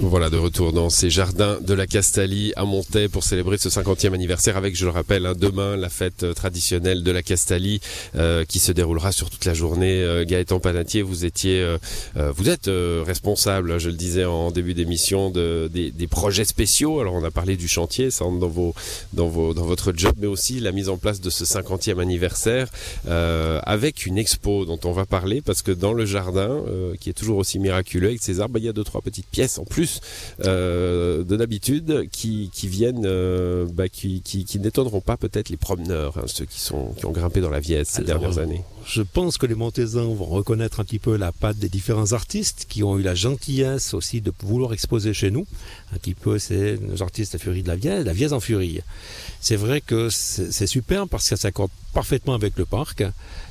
Voilà, de retour dans ces jardins de la Castalie à Montaix pour célébrer ce 50e anniversaire avec, je le rappelle, hein, demain la fête euh, traditionnelle de la Castalie euh, qui se déroulera sur toute la journée. Euh, Gaëtan Panatier, vous étiez, vous êtes responsable, hein, je le disais en début d'émission, de, des, projets spéciaux. Alors on a parlé du chantier, ça dans vos, dans vos, dans votre job, mais aussi la mise en place de ce 50e anniversaire avec une expo dont on va parler parce que dans le jardin, qui est toujours aussi miraculeux avec ces arbres, bah, il y a deux trois petites pièces en plus euh, de d'habitude qui, qui viennent, euh, bah, qui, qui, qui n'étonneront pas peut-être les promeneurs, hein, ceux qui, sont, qui ont grimpé dans la Viesse ces dernières années. Je pense que les Montaisans vont reconnaître un petit peu la patte des différents artistes qui ont eu la gentillesse aussi de vouloir exposer chez nous. Un petit peu, c'est nos artistes à Furie de la Viesse, la Viesse en Furie. C'est vrai que c'est super parce que ça s'accorde parfaitement avec le parc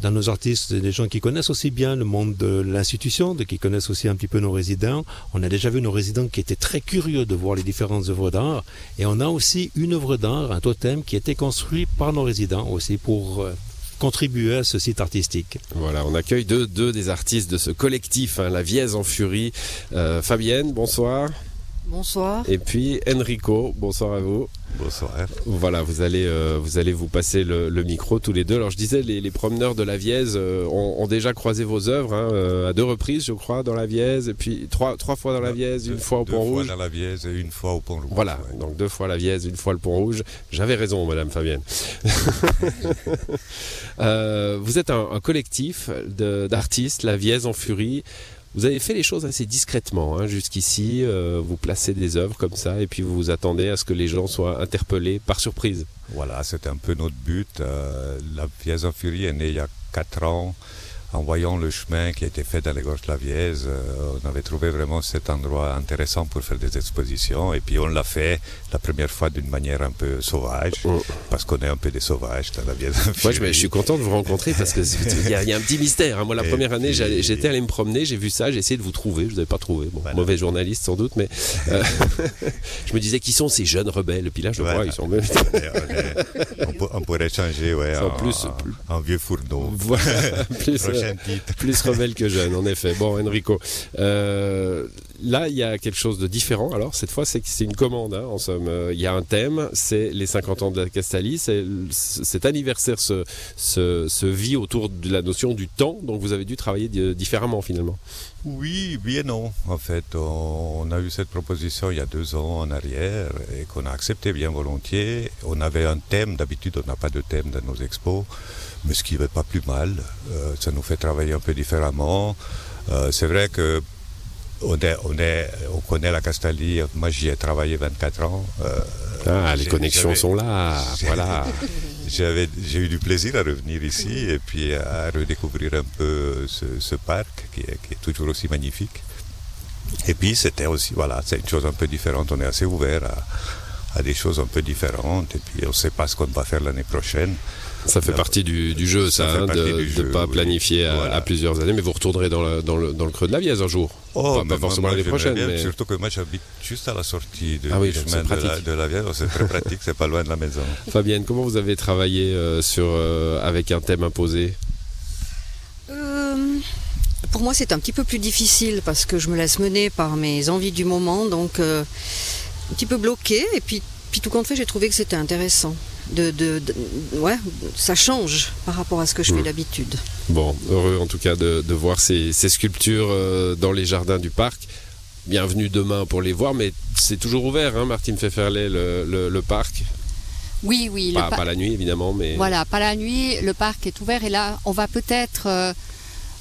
dans nos artistes, des gens qui connaissent aussi bien le monde de l'institution, qui connaissent aussi un petit peu nos résidents. On a déjà vu nos résidents qui étaient très curieux de voir les différentes œuvres d'art. Et on a aussi une œuvre d'art, un totem, qui a été construit par nos résidents aussi pour euh, contribuer à ce site artistique. Voilà, on accueille deux, deux des artistes de ce collectif, hein, La Vièse en Furie. Euh, Fabienne, bonsoir. Bonsoir. Et puis Enrico, bonsoir à vous. Bonsoir. Voilà, vous allez, euh, vous allez vous passer le, micro tous les deux. Alors je disais, les, promeneurs de la Vièze euh, ont, déjà croisé vos œuvres hein, euh, à deux reprises, je crois, dans la Vièze, et puis trois, trois fois dans la Vièze, une fois au Pont Rouge. Deux fois dans la Vièze et une fois au Pont Rouge. Voilà, donc deux fois la Vièze, une fois le Pont Rouge. J'avais raison, Madame Fabienne. vous êtes un, un collectif d'artistes, la Vièze en furie. Vous avez fait les choses assez discrètement hein, jusqu'ici. Euh, vous placez des œuvres comme ça et puis vous vous attendez à ce que les gens soient interpellés par surprise. Voilà, c'est un peu notre but. Euh, la pièce en furie est née il y a 4 ans en voyant le chemin qui a été fait dans les gorges de la Vièze, euh, on avait trouvé vraiment cet endroit intéressant pour faire des expositions. Et puis on l'a fait la première fois d'une manière un peu sauvage, oh. parce qu'on est un peu des sauvages dans la Vièze. Moi, je, suis content de vous rencontrer parce qu'il y, y, a un petit mystère. Hein. Moi, la première année, j'étais allé me promener, j'ai vu ça, j'ai essayé de vous trouver. Je vous avais pas trouvé. Bon, Mauvais journaliste sans doute, mais euh, je me disais qui sont ces jeunes rebelles? Et puis là, je vois, ils sont. on, pourrait changer, ouais, en, plus, en, vieux fourneau. Voilà, plus, plus rebelle que jeune, en effet. Bon, Enrico. Euh, là, il y a quelque chose de différent. Alors, cette fois, c'est une commande, hein, en somme. Euh, il y a un thème, c'est les 50 ans de la Castalie. Cet anniversaire se, vit autour de la notion du temps, donc vous avez dû travailler différemment, finalement. Oui, bien non. En fait, on a eu cette proposition il y a deux ans en arrière et qu'on a accepté bien volontiers. On avait un thème, d'habitude on n'a pas de thème dans nos expos, mais ce qui n'est pas plus mal. Euh, ça nous fait travailler un peu différemment. Euh, c'est vrai que on, est, on, connaît la Castalie. Moi, j'y ai travaillé 24 ans. Euh, ah, les connexions sont là. Voilà. J'ai eu du plaisir à revenir ici et puis à redécouvrir un peu ce, parc qui est, qui est, toujours aussi magnifique. Et puis, c'était aussi, voilà, c'est une chose un peu différente. On est assez ouvert à, à des choses un peu différentes et puis on ne sait pas ce qu'on va faire l'année prochaine. Ça fait partie du, jeu, ça, hein, de ne pas planifier à, plusieurs années, mais vous retournerez dans le, dans le, dans le creux de la Vièze un jour. Oh, pas, forcément l'année prochaine. mais... Surtout que moi j'habite juste à la sortie de, ah oui, chemin de la, de la, Vièze, c'est très pratique, c'est pas loin de la maison. Fabienne, comment vous avez travaillé euh, sur, euh, avec un thème imposé? Euh, Pour moi c'est un petit peu plus difficile parce que je me laisse mener par mes envies du moment, donc un petit peu bloqué, et puis, puis tout compte fait j'ai trouvé que c'était intéressant de, ouais, ça change par rapport à ce que je fais hmm. d'habitude. Bon, heureux en tout cas de, voir ces, sculptures euh, dans les jardins du parc. Bienvenue demain pour les voir, mais c'est toujours ouvert, hein, Martine Pfefferlet, le, le, parc. Oui, oui. Pas, pas, la nuit, évidemment, mais. Voilà, pas la nuit. Le parc est ouvert et là, on va peut-être euh,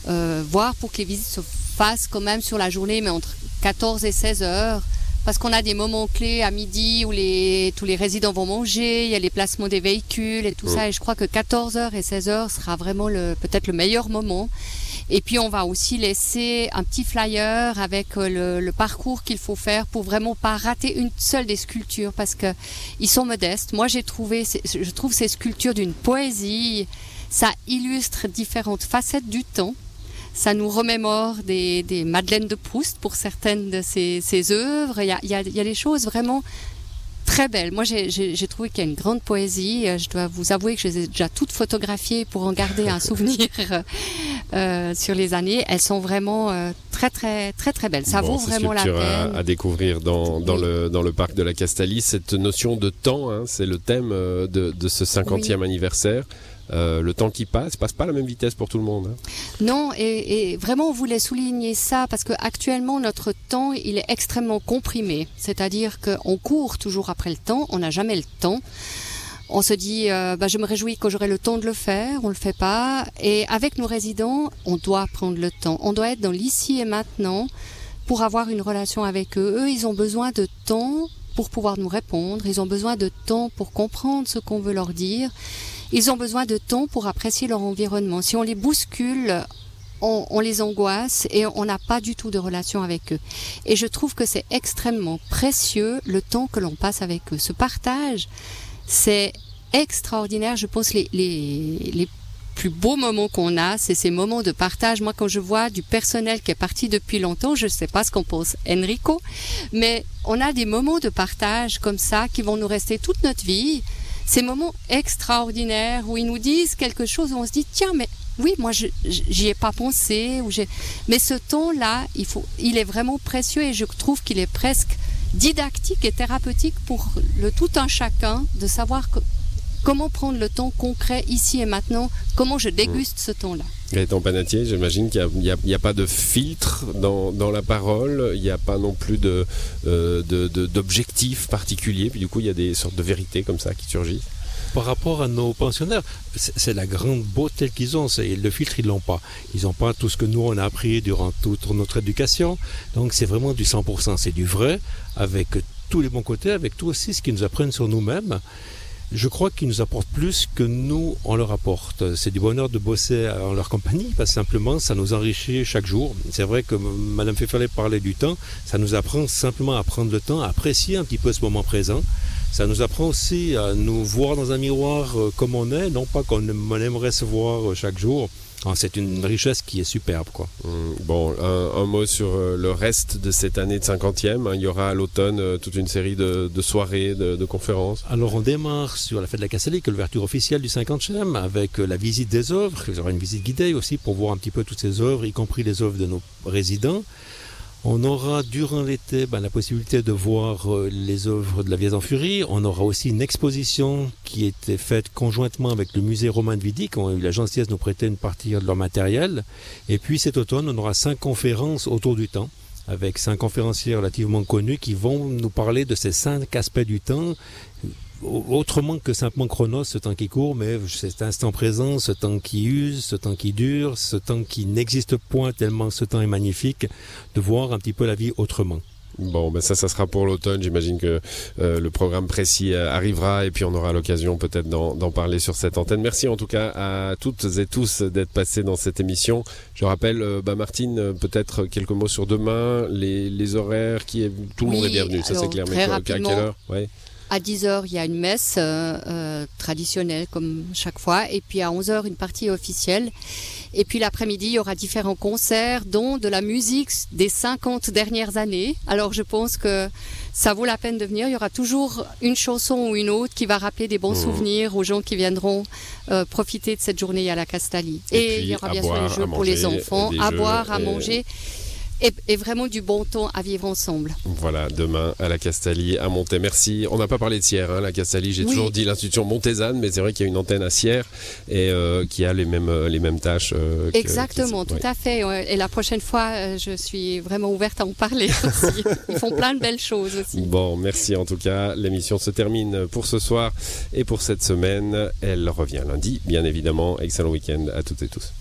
euh, voir pour que les visites se fassent quand même sur la journée, mais entre 14 et 16 heures parce qu'on a des moments clés à midi où les, tous les résidents vont manger, il y a les placements des véhicules et tout ça. Et je crois que 14h et 16h sera vraiment le, peut-être le meilleur moment. Et puis on va aussi laisser un petit flyer avec euh, le, parcours qu'il faut faire pour vraiment pas rater une seule des sculptures parce que ils sont modestes. Moi j'ai trouvé, je trouve ces sculptures d'une poésie. Ça illustre différentes facettes du temps ça nous remémore des, des Madeleines de Proust pour certaines de ces œuvres. Il y, a, il, y a, il y a des choses vraiment très belles. Moi, j'ai trouvé qu'il y a une grande poésie. Je dois vous avouer que je les ai déjà toutes photographiées pour en garder un souvenir euh, sur les années. Elles sont vraiment euh, très, très, très, très belles. Ça vaut vraiment la peine. À, à découvrir dans, dans, le, dans le parc de la Castalie. Cette notion de temps, hein, c'est le thème de, de ce 50e anniversaire. Euh, le temps qui passe passe pas à la même vitesse pour tout le monde. Hein. Non, et, vraiment on voulait souligner ça parce que actuellement notre temps il est extrêmement comprimé, c'est-à-dire qu'on court toujours après le temps, on n'a jamais le temps. On se dit, euh, bah, je me réjouis que j'aurai le temps de le faire, on le fait pas. Et avec nos résidents, on doit prendre le temps. On doit être dans l'ici et maintenant pour avoir une relation avec eux. Eux, ils ont besoin de temps pour pouvoir nous répondre. Ils ont besoin de temps pour comprendre ce qu'on veut leur dire. Ils ont besoin de temps pour apprécier leur environnement. Si on les bouscule, on, les angoisse et on n'a pas du tout de relation avec eux. Et je trouve que c'est extrêmement précieux le temps que l'on passe avec eux. Ce partage, c'est extraordinaire. Je pense les, les, les plus beaux moments qu'on a, c'est ces moments de partage. Moi, quand je vois du personnel qui est parti depuis longtemps, je ne sais pas ce qu'on pense Enrico, mais on a des moments de partage comme ça qui vont nous rester toute notre vie ces moments extraordinaires où ils nous disent quelque chose où on se dit tiens mais oui moi j'y ai pas pensé mais ce temps là il faut il est vraiment précieux et je trouve qu'il est presque didactique et thérapeutique pour le tout un chacun de savoir comment prendre le temps concret ici et maintenant? Comment je déguste ce temps là Gaëtan Panatier, j'imagine qu'il n'y a, pas de filtre dans, la parole, il n'y a pas non plus de, euh, d'objectifs particuliers, puis du coup il y a des sortes de vérités comme ça qui surgissent. Par rapport à nos pensionnaires, c'est la grande beauté qu'ils ont. Le filtre, ils l'ont pas. Ils n'ont pas tout ce que nous on a appris durant toute notre éducation. Donc c'est vraiment du 100%. C'est du vrai, avec tous les bons côtés, avec tout aussi ce qu'ils nous apprennent sur nous-mêmes je crois qu'ils nous apportent plus que nous, on leur apporte. C'est du bonheur de bosser en leur compagnie, parce simplement, ça nous enrichit chaque jour. C'est vrai que Madame Fefferlet parlait du temps, ça nous apprend simplement à prendre le temps, à apprécier un petit peu ce moment présent. Ça nous apprend aussi à nous voir dans un miroir euh, comme on est, non pas qu'on aimerait se voir euh, chaque jour, c'est une richesse qui est superbe. Quoi. Hum, bon, un, mot sur euh, le reste de cette année de 50e. Il y aura à l'automne euh, toute une série de, soirées, de, conférences. Alors on démarre sur la fête de la Cassalique, l'ouverture officielle du 50e, avec euh, la visite des œuvres. Il y aura une visite guidée aussi pour voir un petit peu toutes ces œuvres, y compris les œuvres de nos résidents. On aura durant l'été ben, la possibilité de voir euh, les œuvres de la Vieille en Furie. On aura aussi une exposition qui était faite conjointement avec le musée Romain de Vidy, qui ont eu la gentillesse de nous prêter une partie de leur matériel. Et puis cet automne, on aura cinq conférences autour du temps avec cinq conférenciers relativement connus qui vont nous parler de ces cinq aspects du temps autrement que simplement chronos, ce temps qui court, mais cet instant présent, ce temps qui use, ce temps qui dure, ce temps qui n'existe point tellement ce temps est magnifique, de voir un petit peu la vie autrement. Bon, ben ça, ça sera pour l'automne. J'imagine que euh, le programme précis euh, arrivera et puis on aura l'occasion peut-être d'en parler sur cette antenne. Merci en tout cas à toutes et tous d'être passés dans cette émission. Je rappelle, euh, bah, Martine, peut-être quelques mots sur demain, les, les horaires, qui est, tout le monde est bienvenu, ça c'est clair. Mais à quelle heure? Ouais. À 10h, il y a une messe euh, euh, traditionnelle comme chaque fois. Et puis à 11h, une partie officielle. Et puis l'après-midi, il y aura différents concerts, dont de la musique des 50 dernières années. Alors je pense que ça vaut la peine de venir. Il y aura toujours une chanson ou une autre qui va rappeler des bons mmh. souvenirs aux gens qui viendront euh, profiter de cette journée à la Castalie. Et, il y aura bien sûr les jeux pour les enfants, à boire, à manger et, vraiment du bon temps à vivre ensemble. Voilà, demain à la Castalie, à Monté. Merci. On n'a pas parlé de Sierre, hein, la Castalie. J'ai toujours dit l'institution montésane, mais c'est vrai qu'il y a une antenne à Sierre et euh, qui a les mêmes, euh, les mêmes tâches. Euh, Exactement, tout à fait. Et la prochaine fois, je suis vraiment ouverte à en parler aussi. Ils font plein de belles choses aussi. Bon, merci en tout cas. L'émission se termine pour ce soir et pour cette semaine. Elle revient lundi, bien évidemment. Excellent week-end à toutes et tous.